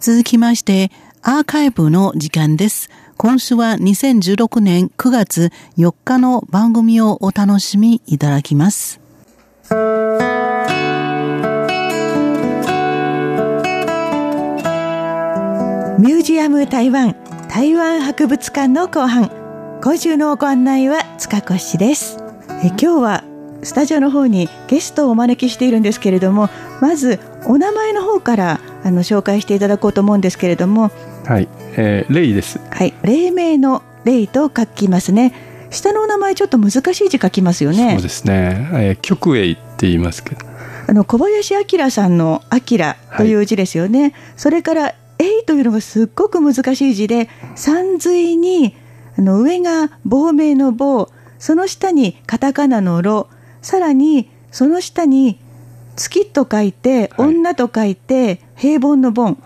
続きまして、アーカイブの時間です。今週は2016年9月4日の番組をお楽しみいただきます。ミュージアム台湾台湾博物館の後半今週のご案内は塚越ですえ今日はスタジオの方にゲストをお招きしているんですけれどもまずお名前の方からあの紹介していただこうと思うんですけれども。はい、えー、レイです。はい。黎明のレイと書きますね。下のお名前ちょっと難しい字書きますよね。そうですね、えー、極栄って言いますけど。あの小林明さんの「明」という字ですよね、はい、それから「えい」というのがすっごく難しい字で三髄にあの上が亡命の棒その下にカタカナの「ろ」さらにその下に月と書いて、はい、女と書いて平凡の凡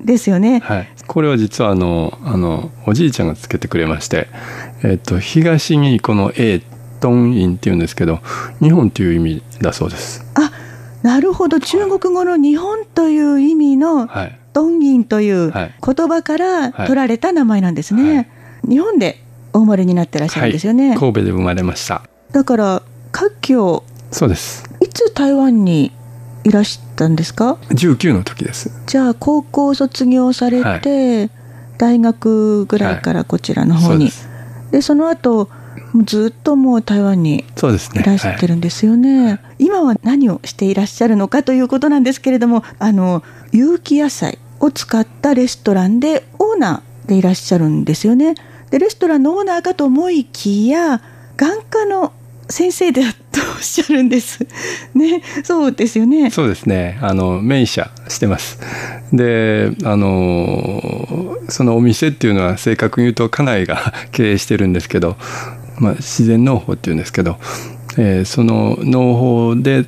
ですよね、はい、はい、これは実はあのあのおじいちゃんがつけてくれまして、えっと、東にこの A トンインっていうんですけど日本という意味だそうです。あなるほど。中国語の日本という意味の、はい、トンインという言葉から取られた名前なんですね、日本でお生まれになってらっしゃるんですよね、神戸で生まれました。だから華僑そうです。いつ台湾にいらしたんですか？19の時です。じゃあ高校卒業されて、はい、大学ぐらいからこちらの方に、はい、そでその後ずっともう台湾にいらっしゃってるんですよね、ねはい、今は何をしていらっしゃるのかということなんですけれどもあの有機野菜を使ったレストランでオーナーでいらっしゃるんですよね。でレストランのオーナーかと思いきや眼科の先生だとおっしゃるんです。ね、そうですよね。そうですね。あの、名医者してます。で、あの、そのお店っていうのは正確に言うと家内が 経営してるんですけど、まあ、自然農法っていうんですけど、えー、その農法で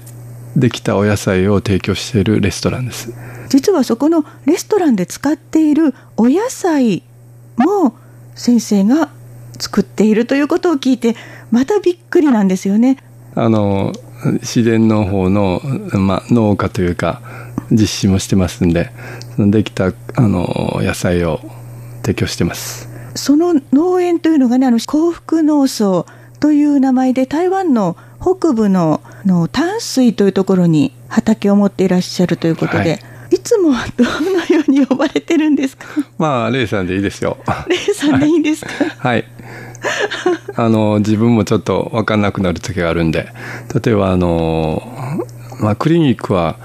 できたお野菜を提供しているレストランです。実はそこのレストランで使っているお野菜も先生が作っているということを聞いてまたびっくりなんですよね。あの自然の方の、まあ、農家というか実施もしてますんでできたあの野菜を提供してますその農園というのがねあの幸福農村という名前で台湾の北部のの淡水というところに畑を持っていらっしゃるということで、はいいつもはどのように呼ばれてるんですか？まあ、レイさんでいいですよ。レイさんでいいんですか？はい。あの、自分もちょっと分かんなくなる時があるんで、例えば、あの、まあ、クリニックは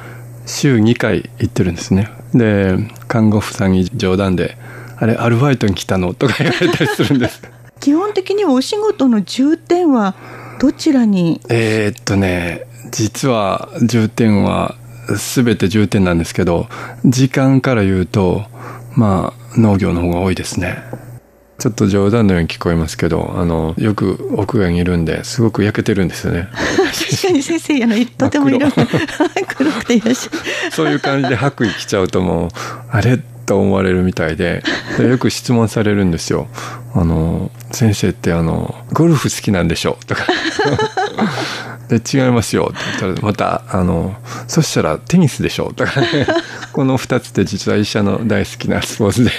週2回行ってるんですね。で、看護婦さんに冗談で、あれ、アルバイトに来たのとか言われたりするんです。基本的にはお仕事の重点はどちらに？えー、っとね、実は重点は全て重点なんですけど、時間から言うと、まあ、農業の方が多いですね。ちょっと冗談のように聞こえますけど、あの、よく屋外にいるんで、すごく焼けてるんですよね。確かに先生、あの、とても色が 黒くていらっしゃる。そういう感じで白衣着ちゃうともう、あれ？と思われるみたいでで、よく質問されるんですよ。あの、先生ってあの、ゴルフ好きなんでしょ？うとか。で、違いますよって言ったら、また、あの、そしたらテニスでしょとかね。この2つって実は医者の大好きなスポーツで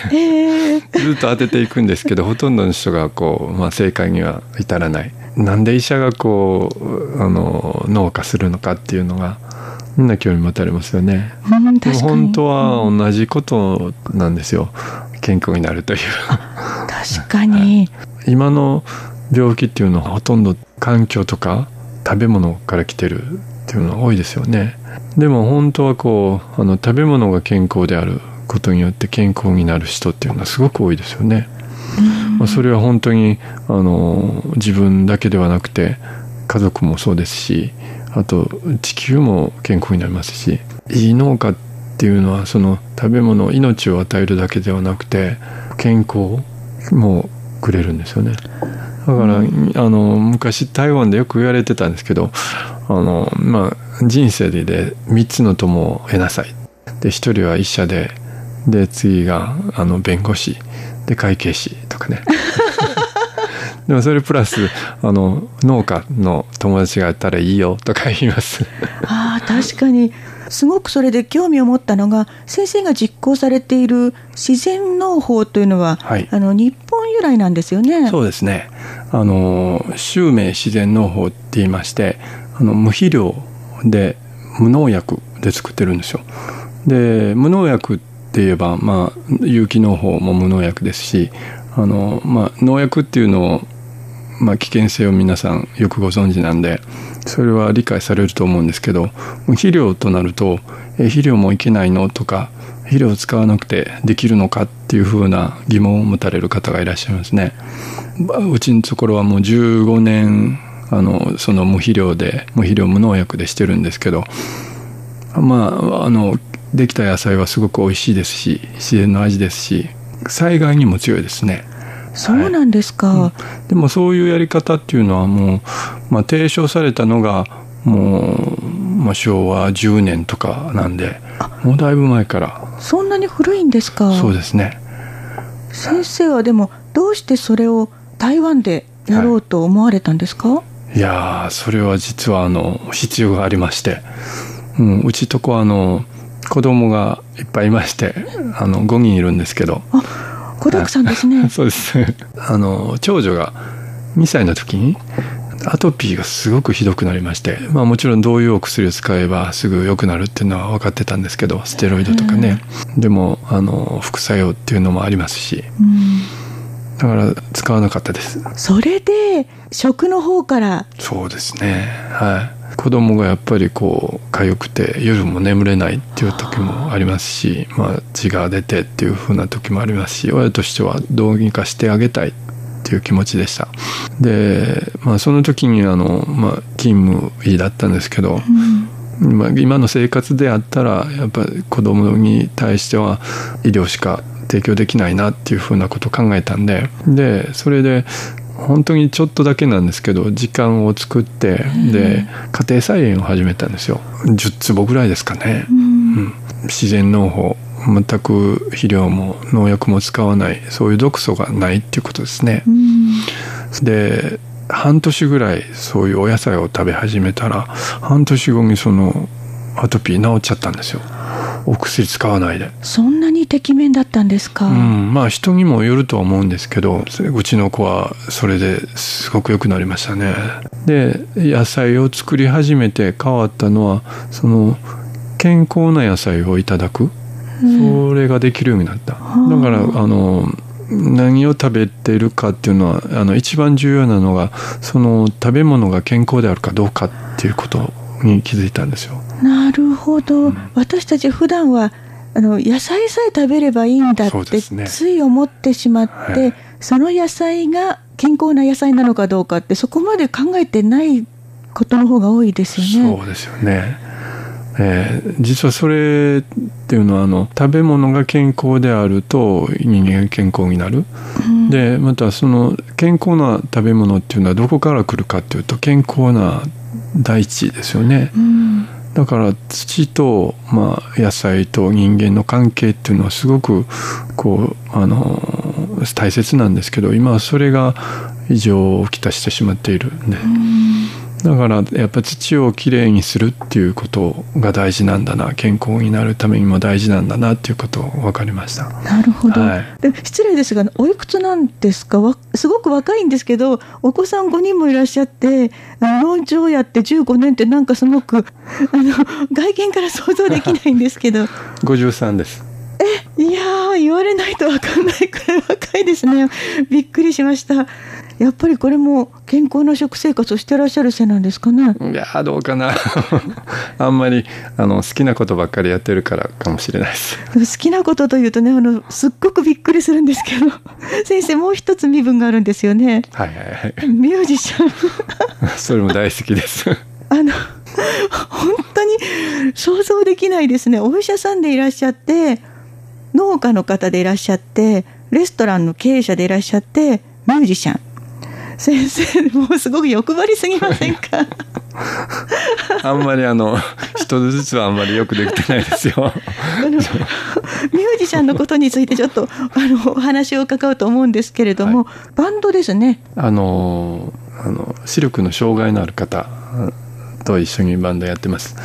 ずっと当てていくんですけど、ほとんどの人がこう、まあ正解には至らない。なんで医者がこう、あの、農家するのかっていうのが、みんな興味持たれますよね。うん、本当は同じことなんですよ。健康になるという。確かに。今の病気っていうのはほとんど環境とか食べ物から来てるっていうのは多いですよね。でも本当はこうあの食べ物が健康であることによって健康になる人っていうのはすごく多いですよね。まあ、それは本当にあの自分だけではなくて家族もそうですしあと地球も健康になりますしいい農家っていうのはその食べ物命を与えるだけではなくて健康もくれるんですよね。だから、うん、あの昔台湾でよく言われてたんですけどあの、まあ、人生でで3つの友を得なさい。で1人は医者でで次があの弁護士。で会計士とかね。でもそれプラスあの農家の友達がやったらいいよとか言います。ああ確かに。すごくそれで興味を持ったのが先生が実行されている自然農法というのは、はい、あの日本由来なんですよね。そうですねあの襲名自然農法って言いましてあの無肥料で無農薬で作ってるんですよ。で無農薬って言えば、まあ、有機農法も無農薬ですしあの、まあ、農薬っていうのを、まあ、危険性を皆さんよくご存知なんでそれは理解されると思うんですけど肥料となるとえ肥料もいけないのとか肥料を使わなくてできるのかっていうふうな疑問を持たれる方がいらっしゃいますね。うちのところはもう15年あのその無肥料で無肥料無農薬でしてるんですけどまああのできた野菜はすごく美味しいですし自然の味ですし災害にも強いですね。そうなんですか、はいうん、でもそういうやり方っていうのはもう、まあ、提唱されたのがもう、まあ、昭和10年とかなんでもうだいぶ前から。そんなに古いんですか？そうですね。先生はでもどうしてそれを台湾でやろうと思われたんですか、はい、いやそれは実はあの必要がありまして、うん、うちとこあの子供がいっぱいいましてあの5人いるんですけど。あ子だくさんですね。そうです。あの長女が2歳の時にアトピーがすごくひどくなりまして、まあ、もちろんどういうお薬を使えばすぐ良くなるっていうのは分かってたんですけどステロイドとかね。でもあの副作用っていうのもありますし、だから使わなかったです。それで食の方から？そうですね。はい。子供がやっぱりこう痒くて夜も眠れないっていう時もありますし、まあ、血が出てっていう風な時もありますし親としてはどうにかしてあげたい。っていう気持ちでした。で、まあ、その時にあの、まあ、勤務医だったんですけど、うん、まあ、今の生活であったらやっぱり子供に対しては医療しか提供できないなっていうふうなことを考えたんででそれで本当にちょっとだけなんですけど時間を作ってで家庭菜園を始めたんですよ。10坪ぐらいですかね、うん、自然農法全く肥料も農薬も使わないそういう毒素がないっていうことですね、うん、で半年ぐらいそういうお野菜を食べ始めたら半年後にそのアトピー治っちゃったんですよ。お薬使わないで。そんなにてきめんだったんですか、うん、まあ人にもよるとは思うんですけどうちの子はそれですごく良くなりましたね。で野菜を作り始めて変わったのはその健康な野菜をいただく、それができるようになった、だからあの何を食べてるかっていうのはあの一番重要なのがその食べ物が健康であるかどうかっていうことに気づいたんですよ。なるほど、うん、私たち普段はあの野菜さえ食べればいいんだってつい思ってしまって、はい、その野菜が健康な野菜なのかどうかってそこまで考えてないことの方が多いですよね。そうですよね。えー、実はそれっていうのはあの食べ物が健康であると人間が健康になる、うん、でまたその健康な食べ物っていうのはどこから来るかっていうと健康な大地ですよね、うん、だから土と、まあ、野菜と人間の関係っていうのはすごくこうあの大切なんですけど今はそれが異常をきたしてしまっているんで。うんだからやっぱ土をきれいにするっていうことが大事なんだな健康になるためにも大事なんだなっていうことを分かりました。なるほど、はい、で失礼ですがおいくつなんですか？すごく若いんですけどお子さん5人もいらっしゃって農場をやって15年ってなんかすごくあの外見から想像できないんですけど。53です。えいや言われないと分かんないくらい若いですね。びっくりしましたやっぱりこれも健康な食生活をしてらっしゃるせいなんですかね。いやどうかな。あんまりあの好きなことばっかりやってるからかもしれないです。好きなことというとねあのすっごくびっくりするんですけど。先生もう一つ身分があるんですよね。はいはいはい。ミュージシャン。それも大好きです。あの本当に想像できないですね。お医者さんでいらっしゃって農家の方でいらっしゃってレストランの経営者でいらっしゃってミュージシャン先生もうすごく欲張りすぎませんか？あんまりあの一つずつはあんまりよくできてないですよ。あのミュージシャンのことについてちょっとあのお話を伺うと思うんですけれども、はい、バンドですね。あのあの視力の障害のある方と一緒にバンドやってます